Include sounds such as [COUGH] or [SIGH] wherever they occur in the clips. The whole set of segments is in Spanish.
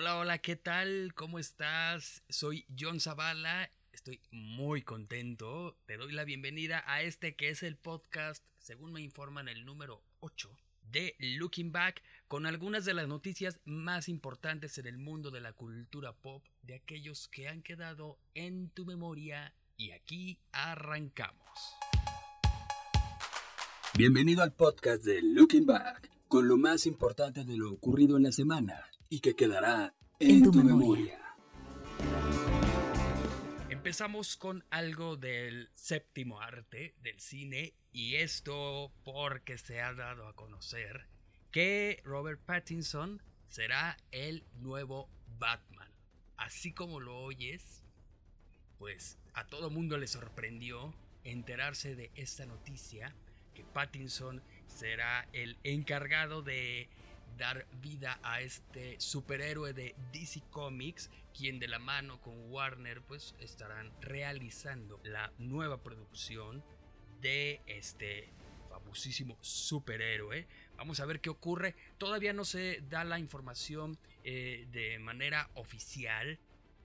Hola, hola, ¿qué tal? ¿Cómo estás? Soy John Zavala. Estoy muy contento. Te doy la bienvenida a este que es el podcast, según me informan, el número 8 de Looking Back, con algunas de las noticias más importantes en el mundo de la cultura pop, de aquellos que han quedado en tu memoria. Y aquí arrancamos. Bienvenido al podcast de Looking Back, con lo más importante de lo ocurrido en la semana y que quedará en, tu, memoria. Empezamos con algo del séptimo arte del cine y esto porque se ha dado a conocer que Robert Pattinson será el nuevo Batman. Así como lo oyes, pues a todo mundo le sorprendió enterarse de esta noticia que Pattinson será el encargado de dar vida a este superhéroe de DC Comics, quien de la mano con Warner pues estarán realizando la nueva producción de este famosísimo superhéroe. Vamos a ver qué ocurre. Todavía no se da la información eh, de manera oficial.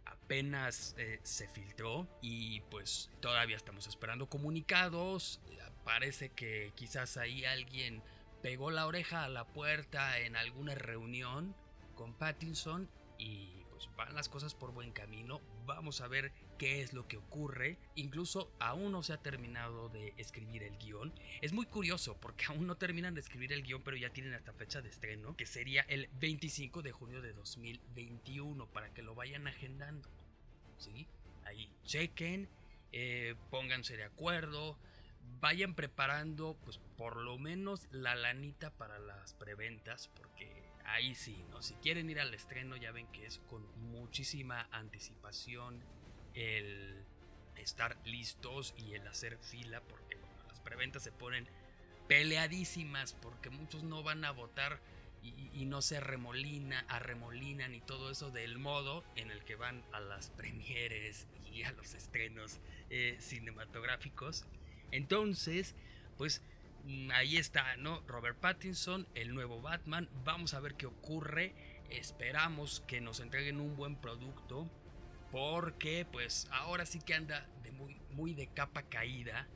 Apenas eh, se filtró y pues todavía estamos esperando comunicados. Parece que quizás ahí alguien pegó la oreja a la puerta en alguna reunión con Pattinson y pues van las cosas por buen camino. Vamos a ver qué es lo que ocurre. Incluso aún no se ha terminado de escribir el guion. Es muy curioso porque aún no terminan de escribir el guion, pero ya tienen hasta fecha de estreno, que sería el 25 de junio de 2021, para que lo vayan agendando. ¿Sí? Ahí chequen, eh, pónganse de acuerdo vayan preparando pues por lo menos la lanita para las preventas porque ahí sí, ¿no? Si quieren ir al estreno ya ven que es con muchísima anticipación el estar listos y el hacer fila porque las preventas se ponen peleadísimas porque muchos no van a votar y, no se remolina, arremolinan y todo eso del modo en el que van a las [LAUGHS] premieres y a los estrenos eh, cinematográficos. Entonces, pues mm, ahí está, ¿no? Robert Pattinson, el nuevo Batman. Vamos a ver qué ocurre. Esperamos que nos entreguen un buen producto. Porque pues ahora sí que anda de muy, muy de capa caída.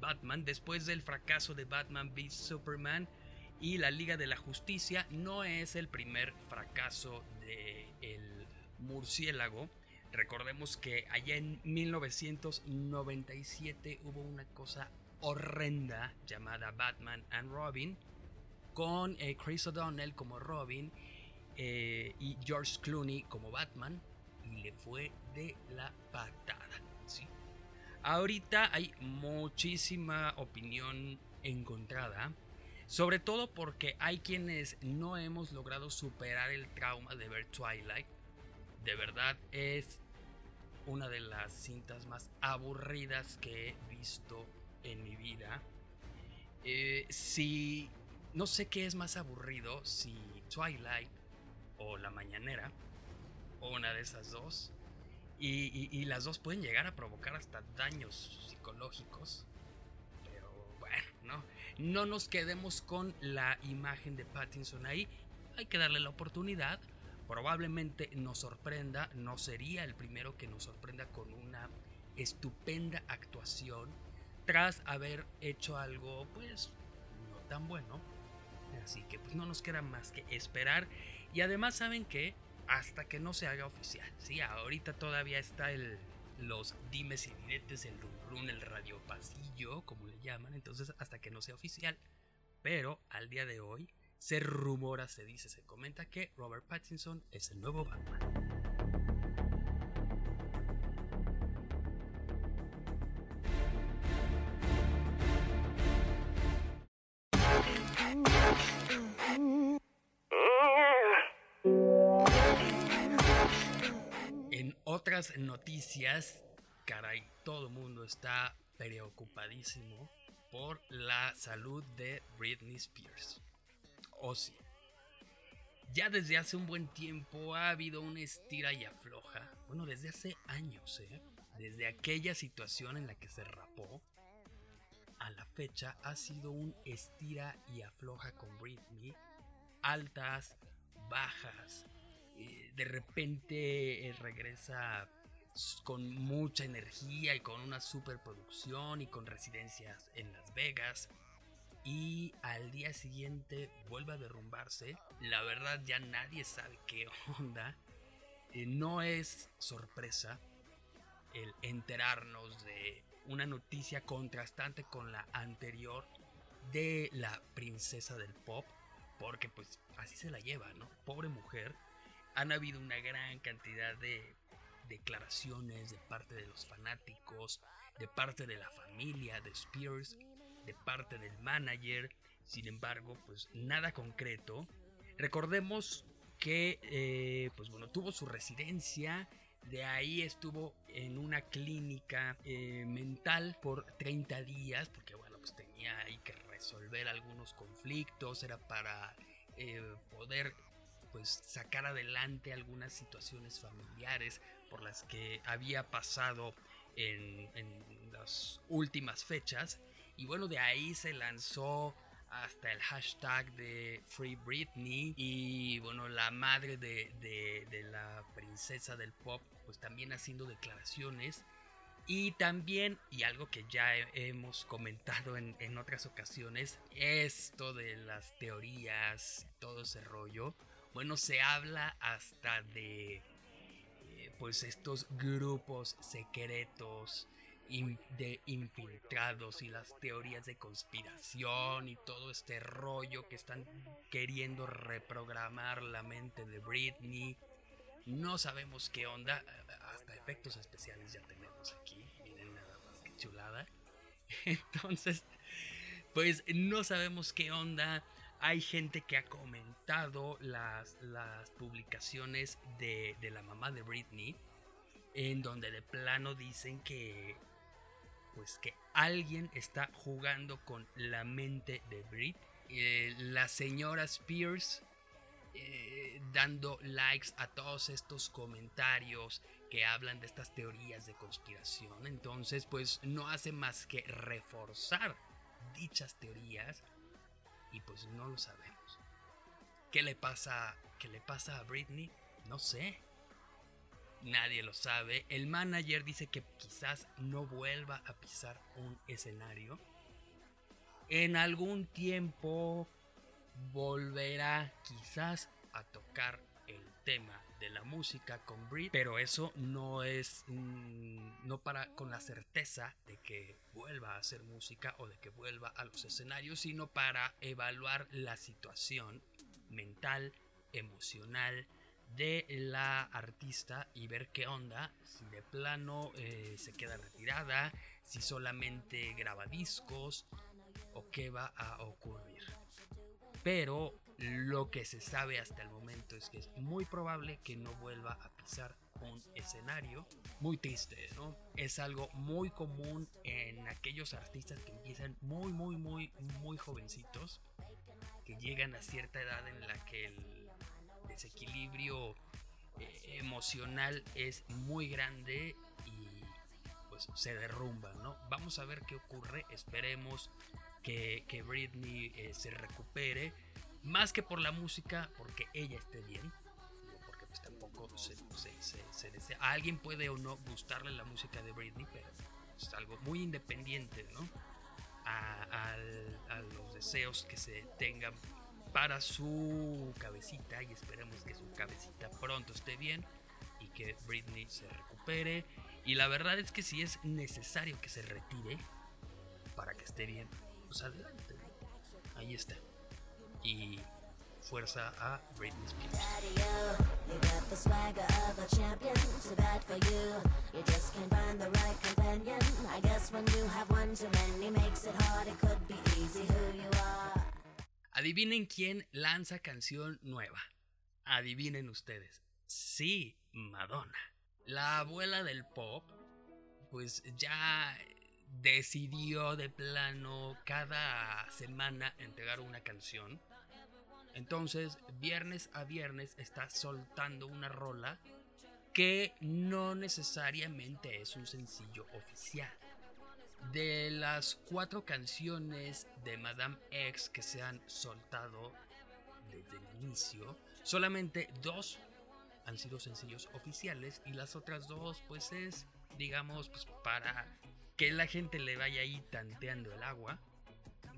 Batman, después del fracaso de Batman v Superman y la Liga de la Justicia, no es el primer fracaso de el murciélago Recordemos que allá en 1997 hubo una cosa horrenda llamada Batman and Robin, con eh, Chris O'Donnell como Robin eh, y George Clooney como Batman, y le fue de la patada. ¿sí? Ahorita hay muchísima opinión encontrada, sobre todo porque hay quienes no hemos logrado superar el trauma de ver Twilight. De verdad es una de las cintas más aburridas que he visto en mi vida. Eh, si no sé qué es más aburrido, si Twilight o La Mañanera, o una de esas dos. Y, las dos pueden llegar a provocar hasta daños psicológicos. Pero bueno, no, no nos quedemos con la imagen de Pattinson ahí. Hay que darle la oportunidad probablemente nos sorprenda, no sería el primero que nos sorprenda con una estupenda actuación tras haber hecho algo pues no tan bueno. Así que pues no nos queda más que esperar. Y además saben que hasta que no se haga oficial, sí, ahorita todavía está el los dimes y diretes, el run el radio pasillo, como le llaman, entonces hasta que no sea oficial, pero al día de hoy se rumora, se dice, se comenta que Robert Pattinson es el nuevo Batman. En otras noticias, caray, todo el mundo está preocupadísimo por la salud de Britney Spears o sí. Ya desde hace un buen tiempo ha habido una estira y afloja. Bueno, desde hace años, ¿eh? Desde aquella situación en la que se rapó, a la fecha ha sido un estira y afloja con Britney. Altas, bajas. eh, de repente eh, regresa con mucha energía y con una superproducción y con residencias en Las Vegas. Y al día siguiente vuelve a derrumbarse. La verdad ya nadie sabe qué [LAUGHS] onda. Eh, no es sorpresa el enterarnos de una noticia contrastante con la anterior de la princesa del pop. Porque pues así se la lleva, ¿no? Pobre mujer. Han habido una gran cantidad de declaraciones de parte de los fanáticos, de parte de la familia de Spears, de parte del manager. Sin embargo, pues nada concreto. Recordemos que, eh, pues bueno, tuvo su residencia. De ahí estuvo en una clínica eh, mental por 30 días, porque bueno, pues tenía ahí que resolver algunos conflictos, era para eh, poder pues sacar adelante algunas situaciones familiares por las que había pasado en, las últimas fechas. Y bueno, de ahí se lanzó hasta el hashtag de Free Britney y bueno, la madre de, de, la princesa del pop pues también haciendo declaraciones. Y también, y algo que ya hemos comentado en, en, otras ocasiones, esto de las teorías, todo ese rollo, bueno, se habla hasta de pues estos grupos secretos de infiltrados y las teorías de conspiración y todo este rollo que están queriendo reprogramar la mente de Britney. No sabemos qué onda, hasta efectos especiales ya tenemos aquí, miren nada más que chulada. [LAUGHS] Entonces, pues no sabemos qué onda hay gente que ha comentado las, las publicaciones de, la mamá de Britney, en donde de plano dicen que, pues que alguien está jugando con la mente de Brit. Eh, la señora Spears eh, dando likes a todos estos comentarios que hablan de estas teorías de conspiración. Entonces, pues no hace más que reforzar dichas teorías y pues no lo sabemos. ¿Qué le pasa, qué le pasa a Britney? No sé. Nadie lo sabe. El manager dice que quizás no vuelva a pisar un escenario. En algún tiempo volverá quizás a tocar el tema de la música con Brit, pero eso no es no para con la certeza de que vuelva a hacer música o de que vuelva a los escenarios, sino para evaluar la situación mental, emocional de la artista y ver qué onda, si de plano eh, se queda retirada, si solamente graba discos o qué va a ocurrir. Pero lo que se sabe hasta el momento es que es muy probable que no vuelva a pisar un escenario. Muy triste, ¿no? Es algo muy común en aquellos artistas que empiezan muy, muy, muy, muy jovencitos, que llegan a cierta edad en la que el desequilibrio eh, emocional es muy grande y pues se derrumba, ¿no? Vamos a ver qué ocurre, esperemos que, que Britney eh, se recupere más que por la música, porque ella esté bien. Porque pues tampoco se, desea. A alguien puede o no gustarle la música de Britney, pero es algo muy independiente, ¿no? A, los deseos que se tengan para su cabecita y esperemos que su cabecita pronto esté bien y que Britney se recupere. Y la verdad es que si es necesario que se retire para que esté bien, pues adelante. Ahí está y fuerza a Britney Spears. Adivinen quién lanza canción nueva. Adivinen ustedes. Sí, Madonna. La abuela del pop, pues ya decidió de plano cada semana entregar una canción entonces, viernes a viernes está soltando una rola que no necesariamente es un sencillo oficial. De las cuatro canciones de Madame X que se han soltado desde el inicio, solamente dos han sido sencillos oficiales y las otras dos pues es, digamos, pues para que la gente le vaya ahí tanteando el agua,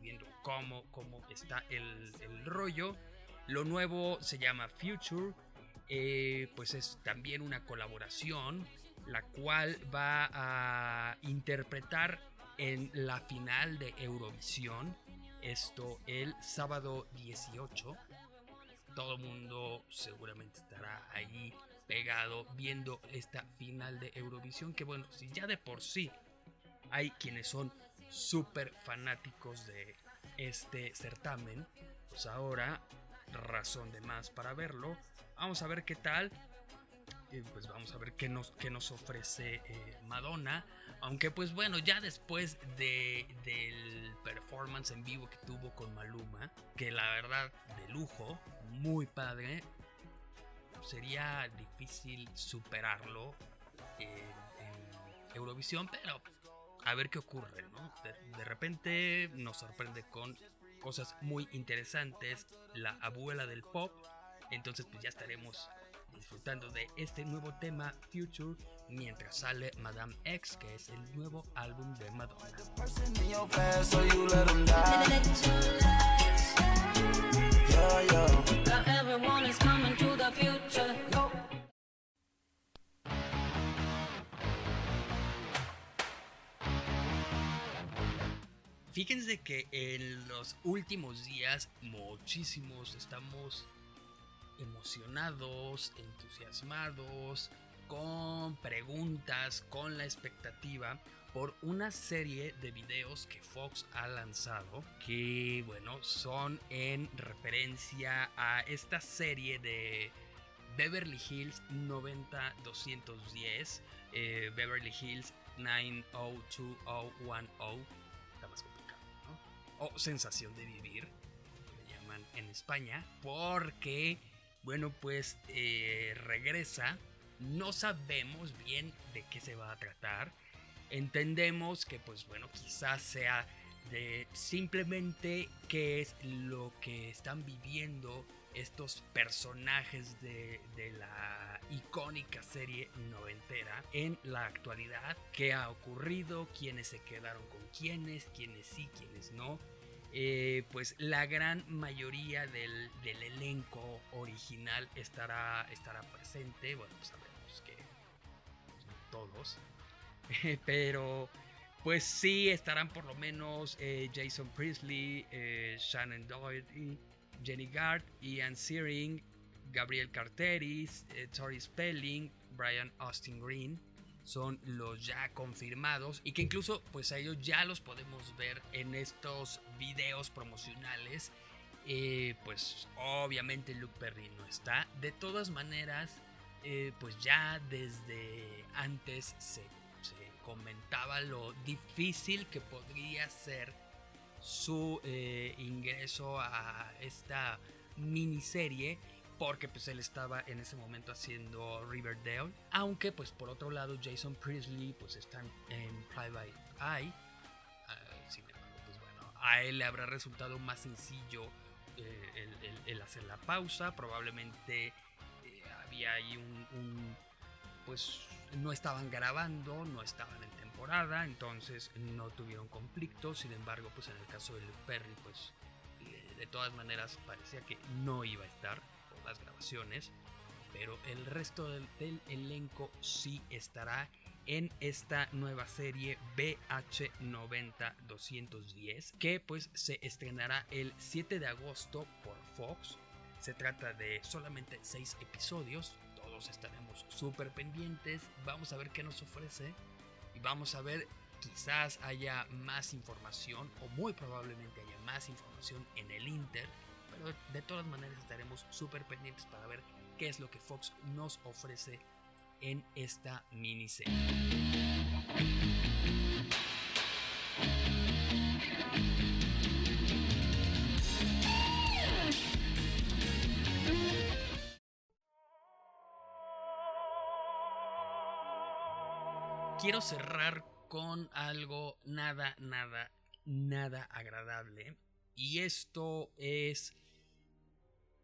viendo cómo, cómo está el, el rollo. Lo nuevo se llama Future, eh, pues es también una colaboración, la cual va a interpretar en la final de Eurovisión, esto el sábado 18. Todo el mundo seguramente estará ahí pegado viendo esta final de Eurovisión, que bueno, si ya de por sí hay quienes son súper fanáticos de este certamen, pues ahora razón de más para verlo. Vamos a ver qué tal. Y pues vamos a ver qué nos, qué nos ofrece eh, Madonna. Aunque pues bueno, ya después de, del performance en vivo que tuvo con Maluma, que la verdad de lujo, muy padre, sería difícil superarlo en, Eurovisión, pero a ver qué ocurre, ¿no? de repente nos sorprende con cosas muy interesantes, la abuela del pop. Entonces pues ya estaremos disfrutando de este nuevo tema Future mientras sale Madame X, que es el nuevo álbum de Madonna. Fíjense que en los últimos días muchísimos estamos emocionados, entusiasmados, con preguntas, con la expectativa por una serie de videos que Fox ha lanzado que bueno son en referencia a esta serie de Beverly Hills 90210 eh, Beverly Hills 90210 o sensación de vivir, le llaman en España, porque, bueno, pues eh, regresa, no sabemos bien de qué se va a tratar, entendemos que, pues bueno, quizás sea de simplemente qué es lo que están viviendo estos personajes de, de, la icónica serie noventera en la actualidad, qué ha ocurrido, quiénes se quedaron con quiénes, quiénes sí, quiénes no. Eh, pues la gran mayoría del, del, elenco original estará, estará presente. Bueno, pues sabemos que pues, todos, [LAUGHS] pero pues sí estarán por lo menos eh, Jason Priestley, eh, Shannon Doherty, Jenny Gard, Ian Searing, Gabriel Carteris, Tori Spelling, Brian Austin Green. Son los ya confirmados y que incluso pues a ellos ya los podemos ver en estos videos promocionales. Eh, pues obviamente Luke Perry no está. De todas maneras, eh, pues ya desde antes se, se comentaba lo difícil que podría ser su eh, ingreso a esta miniserie porque pues él estaba en ese momento haciendo Riverdale aunque pues por otro lado Jason Priestley pues está en Private Eye uh, sin embargo pues bueno a él le habrá resultado más sencillo eh, el, el, el, hacer la pausa probablemente eh, había ahí un, un pues no estaban grabando no estaban en temporada, entonces no tuvieron conflicto. Sin embargo, pues en el caso de Luke Perry, pues de todas maneras parecía que no iba a estar las grabaciones, pero el resto del, elenco sí estará en esta nueva serie BH90-210 que pues se estrenará el 7 de agosto por Fox. Se trata de solamente 6 episodios, todos estaremos súper pendientes, vamos a ver qué nos ofrece y vamos a ver, quizás haya más información o muy probablemente haya más información en el Inter, de todas maneras estaremos súper pendientes para ver qué es lo que Fox nos ofrece en esta miniserie. quiero cerrar con algo nada, nada, nada agradable. Y esto es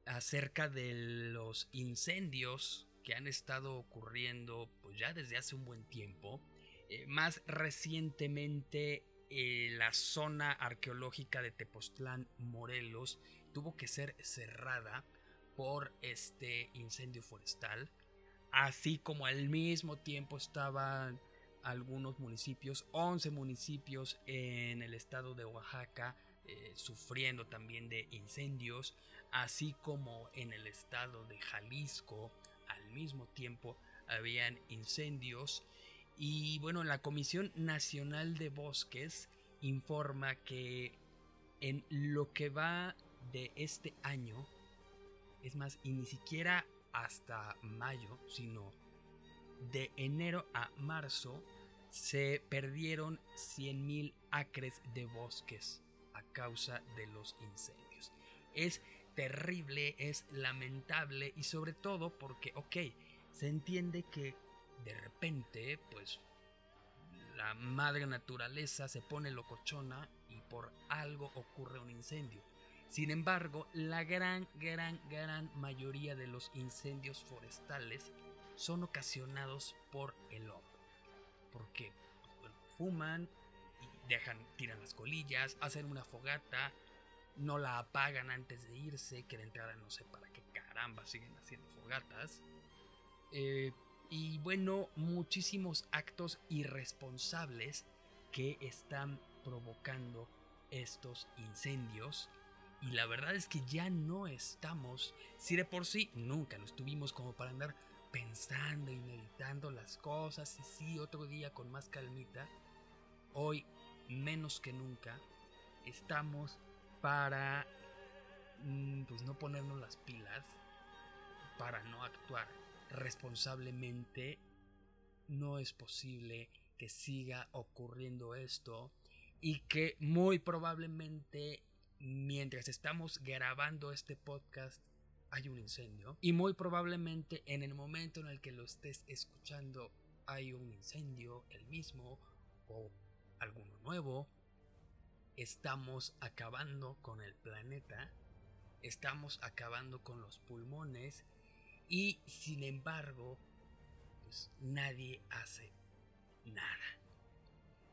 acerca de los incendios que han estado ocurriendo pues ya desde hace un buen tiempo. Eh, más recientemente eh, la zona arqueológica de Tepoztlán, Morelos, tuvo que ser cerrada por este incendio forestal, así como al mismo tiempo estaban algunos municipios, 11 municipios en el estado de Oaxaca, eh, sufriendo también de incendios, así como en el estado de Jalisco, al mismo tiempo habían incendios. Y bueno, la Comisión Nacional de Bosques informa que en lo que va de este año, es más, y ni siquiera hasta mayo, sino de enero a marzo, se perdieron 100.000 acres de bosques a causa de los incendios. Es terrible, es lamentable y sobre todo porque, ok, se entiende que de repente, pues, la madre naturaleza se pone locochona y por algo ocurre un incendio. Sin embargo, la gran, gran, gran mayoría de los incendios forestales son ocasionados por el hombre. Porque fuman, y dejan, tiran las colillas, hacen una fogata, no la apagan antes de irse, que de entrada no sé para qué caramba siguen haciendo fogatas. Eh, y bueno, muchísimos actos irresponsables que están provocando estos incendios. Y la verdad es que ya no estamos, si de por sí nunca lo estuvimos como para andar pensando y meditando las cosas, y sí, otro día con más calmita, hoy menos que nunca estamos para mm, pues no ponernos las pilas, para no actuar responsablemente, no es posible que siga ocurriendo esto y que muy probablemente mientras estamos grabando este podcast hay un incendio. Y muy probablemente en el momento en el que lo estés escuchando hay un incendio, el mismo o alguno nuevo. Estamos acabando con el planeta, estamos acabando con los pulmones y sin embargo, pues nadie hace nada.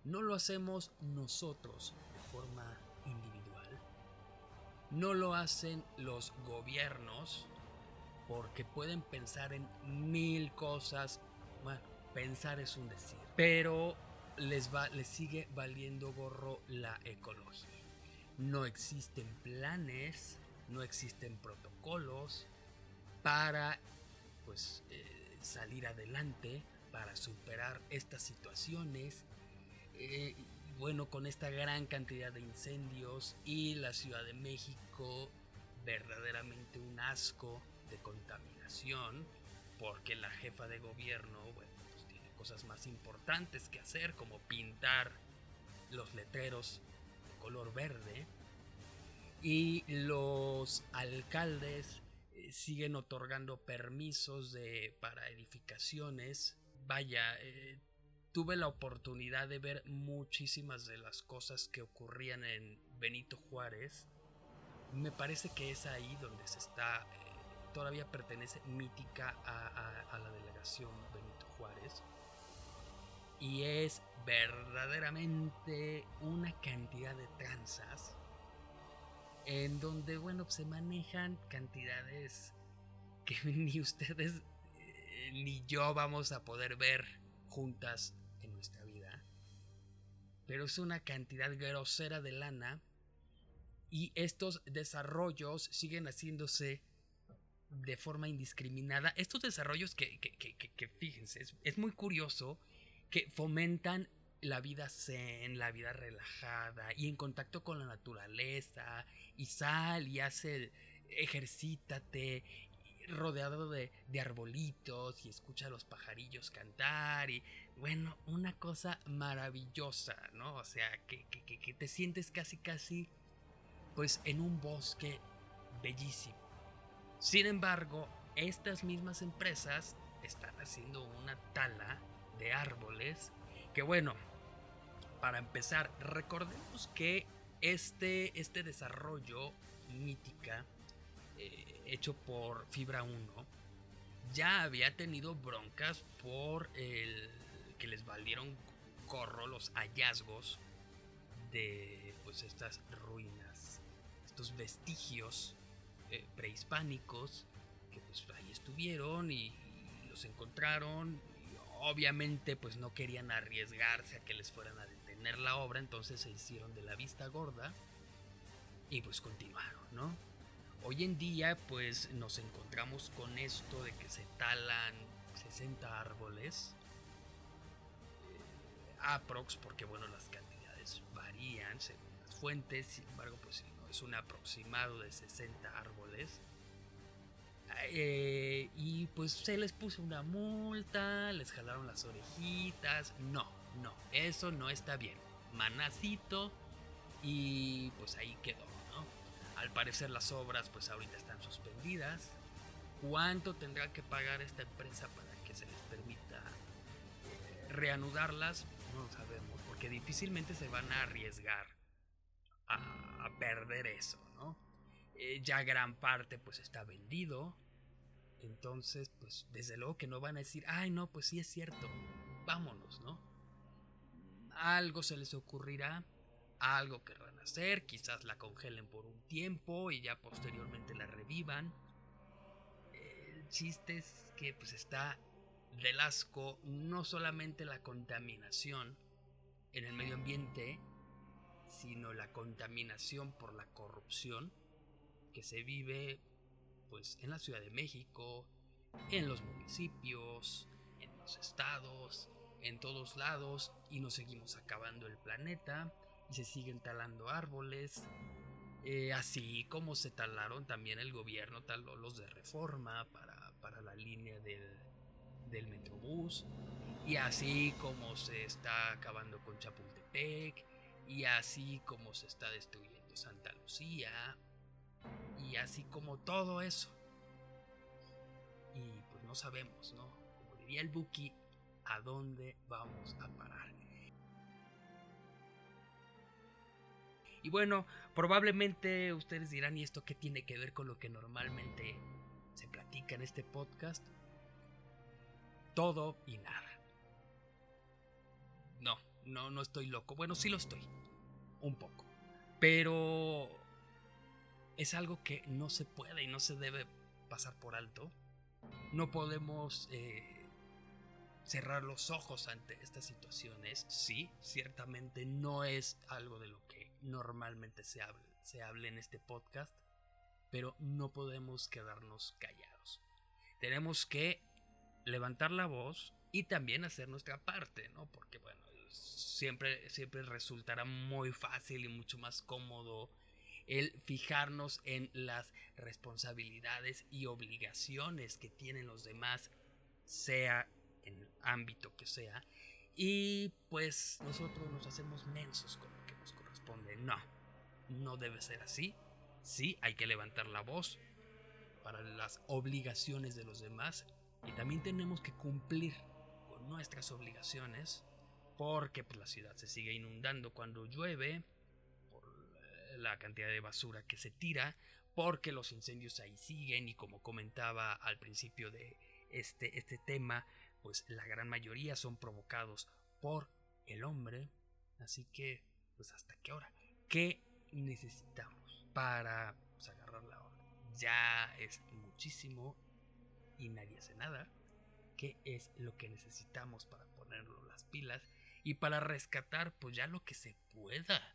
No lo hacemos nosotros de forma individual. No lo hacen los gobiernos porque pueden pensar en mil cosas. Bueno, pensar es un decir. Pero les, va, les sigue valiendo gorro la ecología. No existen planes, no existen protocolos, para pues eh, salir adelante, para superar estas situaciones. Eh, bueno, con esta gran cantidad de incendios y la Ciudad de México verdaderamente un asco de contaminación, porque la jefa de gobierno, bueno, cosas más importantes que hacer, como pintar los letreros de color verde, y los alcaldes siguen otorgando permisos de, para edificaciones. Vaya, eh, tuve la oportunidad de ver muchísimas de las cosas que ocurrían en Benito Juárez. Me parece que es ahí donde se está, eh, todavía pertenece mítica a, a la delegación Benito Juárez. Y es verdaderamente una cantidad de tranzas en donde, bueno, se manejan cantidades que [LAUGHS] ni ustedes eh, ni yo vamos a poder ver juntas en nuestra vida. Pero es una cantidad grosera de lana y estos desarrollos siguen haciéndose de forma indiscriminada. Estos desarrollos que, que, fíjense, es, es muy curioso que fomentan la vida zen, la vida relajada y en contacto con la naturaleza y sal y hace, ejercítate rodeado de, arbolitos y escucha a los pajarillos cantar y bueno, una cosa maravillosa, ¿no? O sea, que, que te sientes casi casi pues en un bosque bellísimo. Sin embargo, estas mismas empresas están haciendo una tala de árboles que bueno, para empezar, recordemos que este, este desarrollo mítica eh, hecho por Fibra 1 ya había tenido broncas por el que les valieron corro los hallazgos de pues estas ruinas, estos vestigios eh, prehispánicos que pues ahí estuvieron y, los encontraron obviamente pues no querían arriesgarse a que les fueran a detener la obra, entonces se hicieron de la vista gorda y pues continuaron, ¿no? Hoy en día pues nos encontramos con esto de que se talan 60 árboles eh, aprox porque bueno las cantidades varían según las fuentes, sin embargo pues no es un aproximado de 60 árboles eh, y pues se les puso una multa, les jalaron las orejitas. No, no, eso no está bien. Manacito y pues ahí quedó, ¿no? Al parecer las obras pues ahorita están suspendidas. ¿Cuánto tendrá que pagar esta empresa para que se les permita eh, reanudarlas? No lo sabemos, porque difícilmente se van a arriesgar a, perder eso, ¿no? Eh, ya gran parte pues está vendido. Entonces, pues desde luego que no van a decir, ay no, pues sí es cierto, vámonos, ¿no? Algo se les ocurrirá, algo querrán hacer, quizás la congelen por un tiempo y ya posteriormente la revivan. El chiste es que pues está del asco no solamente la contaminación en el medio ambiente, sino la contaminación por la corrupción que se vive pues en la Ciudad de México, en los municipios, en los estados, en todos lados y nos seguimos acabando el planeta y se siguen talando árboles. Eh, así como se talaron también el gobierno taló los de reforma para, para la línea del, del Metrobús. Y así como se está acabando con Chapultepec. Y así como se está destruyendo Santa Lucía y así como todo eso. Y pues no sabemos, ¿no? Como diría el Buki, ¿a dónde vamos a parar? Y bueno, probablemente ustedes dirán, ¿y esto qué tiene que ver con lo que normalmente se platica en este podcast? Todo y nada. No, no, no estoy loco. Bueno, sí lo estoy. Un poco. Pero es algo que no se puede y no se debe pasar por alto. No podemos eh, cerrar los ojos ante estas situaciones. Sí, ciertamente no es algo de lo que normalmente se hable, se hable en este podcast, pero no podemos quedarnos callados. Tenemos que levantar la voz y también hacer nuestra parte, ¿no? Porque bueno, siempre, siempre resultará muy fácil y mucho más cómodo el fijarnos en las responsabilidades y obligaciones que tienen los demás, sea en el ámbito que sea, y pues nosotros nos hacemos mensos con lo que nos corresponde. No, no debe ser así. Sí, hay que levantar la voz para las obligaciones de los demás y también tenemos que cumplir con nuestras obligaciones porque pues, la ciudad se sigue inundando cuando llueve, la cantidad de basura que se tira, porque los incendios ahí siguen y como comentaba al principio de este, este tema, pues la gran mayoría son provocados por el hombre. Así que, pues hasta qué hora. ¿Qué necesitamos para pues, agarrar la hora? Ya es muchísimo y nadie hace nada. ¿Qué es lo que necesitamos para ponerlo las pilas? Y para rescatar, pues ya lo que se pueda.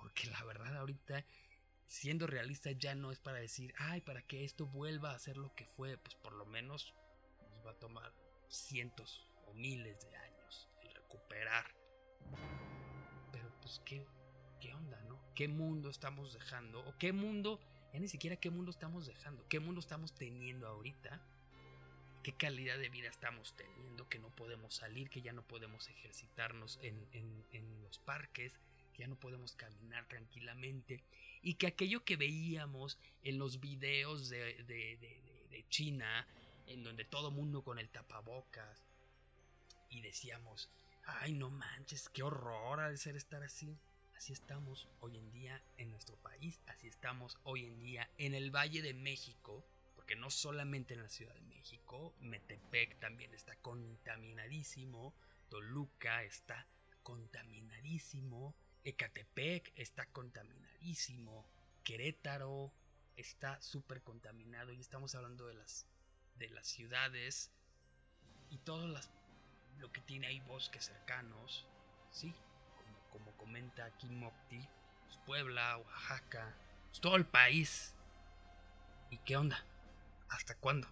Porque la verdad ahorita, siendo realista, ya no es para decir, ay, para que esto vuelva a ser lo que fue, pues por lo menos nos va a tomar cientos o miles de años el recuperar. Pero pues qué, qué onda, ¿no? ¿Qué mundo estamos dejando? ¿O qué mundo, ya ni siquiera qué mundo estamos dejando? ¿Qué mundo estamos teniendo ahorita? ¿Qué calidad de vida estamos teniendo? Que no podemos salir, que ya no podemos ejercitarnos en, los parques, ya no podemos caminar tranquilamente y que aquello que veíamos en los videos de, de, China, en donde todo mundo con el tapabocas y decíamos, ay no manches, qué horror de ser estar así. Así estamos hoy en día en nuestro país, así estamos hoy en día en el Valle de México, porque no solamente en la Ciudad de México, Metepec también está contaminadísimo, Toluca está contaminadísimo, Ecatepec está contaminadísimo, Querétaro está súper contaminado y estamos hablando de las, de las ciudades y todo las, lo que tiene ahí bosques cercanos, sí, como, como comenta aquí Mopti, pues Puebla, Oaxaca, pues todo el país. ¿Y qué onda? ¿Hasta cuándo?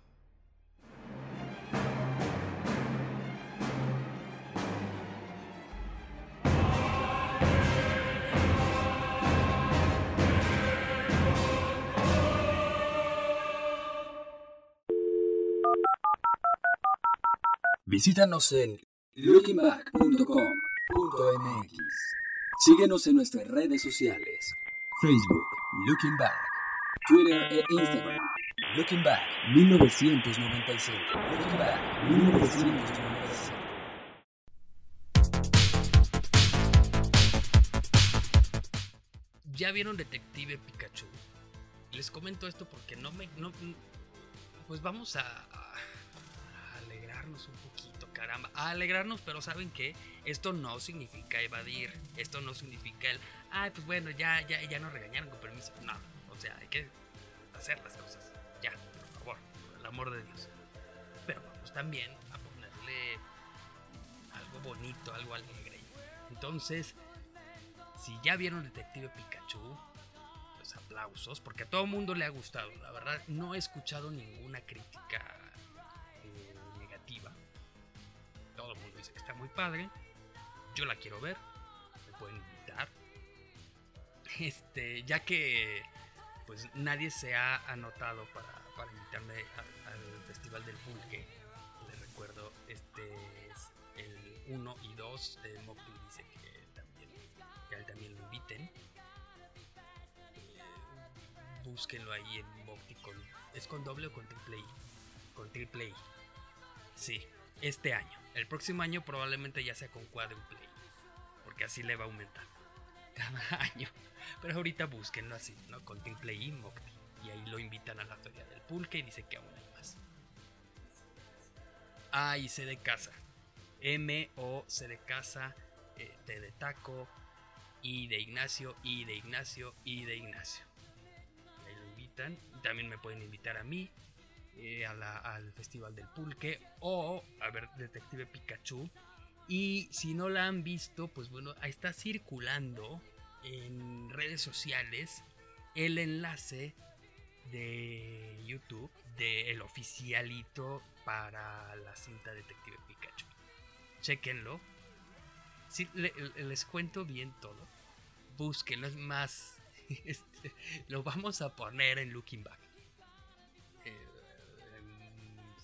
Visítanos en lookingback.com.mx. Síguenos en nuestras redes sociales: Facebook, Looking Back, Twitter e Instagram. Looking Back 1995. Looking Back 1995. ¿Ya vieron Detective Pikachu? Les comento esto porque no me. No, pues vamos a, a alegrarnos un poquito, caramba. A alegrarnos, pero ¿saben qué? Esto no significa evadir. Esto no significa el. Ay, pues bueno, ya, ya, ya nos regañaron con permiso. No, o sea, hay que hacer las cosas. Ya, por favor, por el amor de Dios. Pero vamos también a ponerle algo bonito, algo alegre. Entonces, si ya vieron Detective Pikachu, pues aplausos, porque a todo mundo le ha gustado. La verdad, no he escuchado ninguna crítica está muy padre. Yo la quiero ver. Me pueden invitar. Este, ya que pues nadie se ha anotado para, para invitarme al Festival del Pulque. Les recuerdo, este es el 1 y 2 de Mopti dice que también, que a también lo inviten. Eh, búsquenlo ahí en Mopti con, ¿es con doble o con triple I? Con triple I. Sí, este año. El próximo año probablemente ya sea con quadruple I, porque así le va a aumentar [LAUGHS] cada año. Pero ahorita búsquenlo así, ¿no? Con Triple I Mocti. Y ahí lo invitan a la feria del pulque y dice que aún hay más. A y C de casa. M O C de casa. eh, T de taco. I de Ignacio. I de Ignacio. I de Ignacio. Y ahí lo invitan. Y también me pueden invitar a mí. Eh, al Festival del Pulque. O a ver Detective Pikachu. Y si no la han visto, pues bueno, está circulando en redes sociales el enlace de YouTube del oficialito para la cinta Detective Pikachu. Chequenlo. Sí, le- le- les cuento bien todo. Búsquenlo, es más. [LAUGHS] este, lo vamos a poner en Looking Back.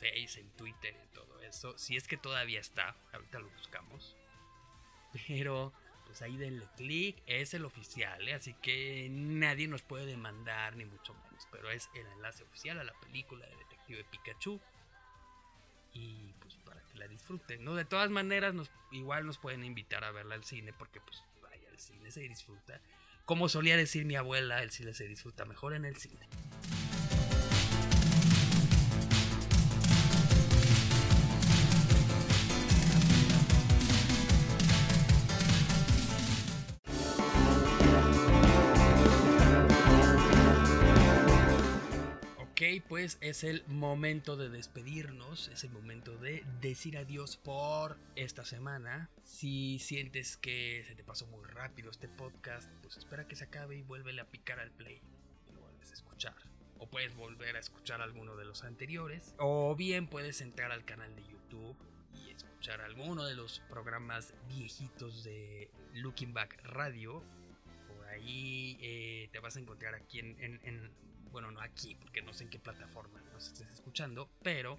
Face, en Twitter, en todo eso. Si es que todavía está, ahorita lo buscamos. Pero pues ahí denle clic, es el oficial, ¿eh? así que nadie nos puede demandar ni mucho menos, pero es el enlace oficial a la película de Detective Pikachu y pues para que la disfruten, ¿no? De todas maneras, nos, igual nos pueden invitar a verla al cine porque pues vaya, el cine se disfruta. Como solía decir mi abuela, el cine se disfruta mejor en el cine. Pues es el momento de despedirnos, es el momento de decir adiós por esta semana. Si sientes que se te pasó muy rápido este podcast, pues espera que se acabe y vuélvele a picar al play y lo vuelves a escuchar. O puedes volver a escuchar alguno de los anteriores, o bien puedes entrar al canal de YouTube y escuchar alguno de los programas viejitos de Looking Back Radio. Por ahí eh, te vas a encontrar aquí en, bueno, no aquí, porque no sé en qué plataforma nos estés escuchando, pero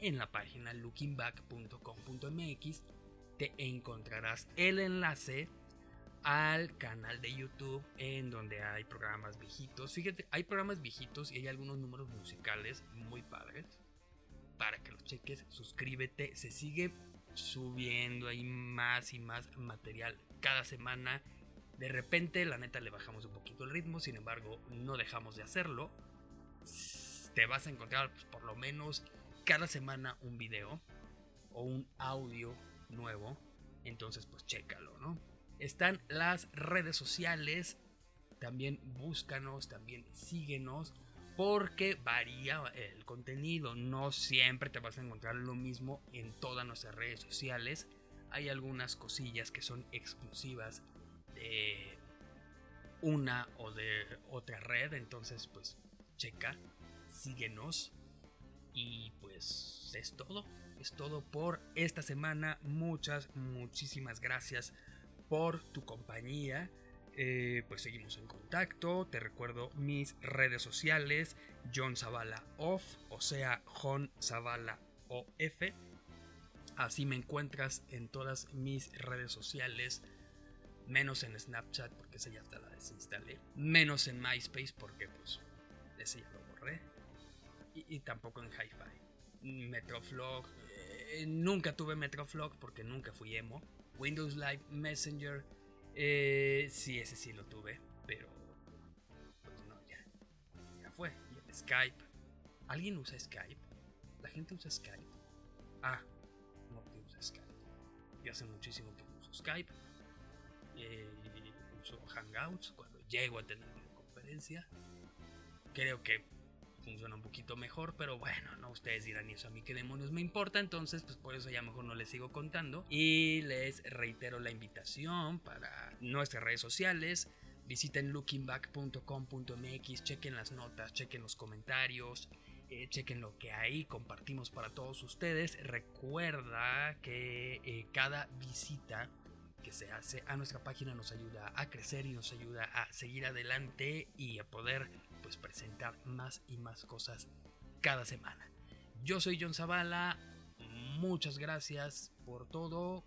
en la página lookingback.com.mx te encontrarás el enlace al canal de YouTube en donde hay programas viejitos. Fíjate, hay programas viejitos y hay algunos números musicales muy padres para que los cheques. Suscríbete, se sigue subiendo ahí más y más material cada semana. De repente, la neta, le bajamos un poquito el ritmo, sin embargo, no dejamos de hacerlo. te vas a encontrar pues, por lo menos cada semana un video o un audio nuevo. Entonces, pues chécalo, ¿no? Están las redes sociales. También búscanos, también síguenos. Porque varía el contenido. No siempre te vas a encontrar lo mismo en todas nuestras redes sociales. Hay algunas cosillas que son exclusivas de una o de otra red. Entonces, pues checa, síguenos. Y pues es todo. Es todo por esta semana. Muchas, muchísimas gracias por tu compañía. Eh, pues seguimos en contacto. Te recuerdo mis redes sociales: John Zavala Off, o sea, John Zavala OF. Así me encuentras en todas mis redes sociales. Menos en Snapchat porque esa ya hasta la desinstalé. Menos en MySpace porque pues ese ya lo borré. Y, tampoco en HiFi. Metroflog. Eh, nunca tuve Metroflog porque nunca fui emo. Windows Live Messenger. Eh, sí, ese sí lo tuve. Pero pues no, ya. Ya fue. Y Skype. ¿Alguien usa Skype? ¿La gente usa Skype? Ah, no usa Skype. Yo hace muchísimo que uso Skype eh, uso Hangouts cuando llego a tener una conferencia. Creo que funciona un poquito mejor, pero bueno, no ustedes dirán, y eso a mí qué demonios me importa, entonces pues por eso ya mejor no les sigo contando. Y les reitero la invitación para nuestras redes sociales. Visiten lookingback.com.mx, chequen las notas, chequen los comentarios, eh, chequen lo que ahí compartimos para todos ustedes. Recuerda que eh, cada visita que se hace a nuestra página nos ayuda a crecer y nos ayuda a seguir adelante y a poder pues presentar más y más cosas cada semana. Yo soy John Zavala, muchas gracias por todo.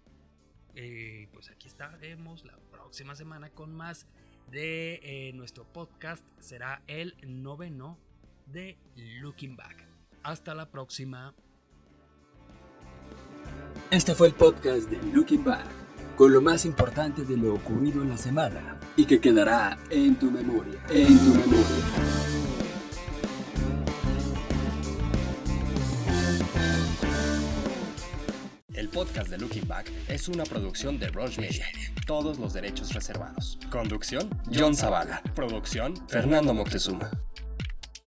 Eh, pues aquí estaremos la próxima semana con más de eh, nuestro podcast. Será el noveno de Looking Back. Hasta la próxima. Este fue el podcast de Looking Back con lo más importante de lo ocurrido en la semana y que quedará en tu memoria, en tu memoria. El podcast de Looking Back es una producción de Rush Media. Todos los derechos reservados. Conducción, John Zavala. Producción, Fernando Moctezuma.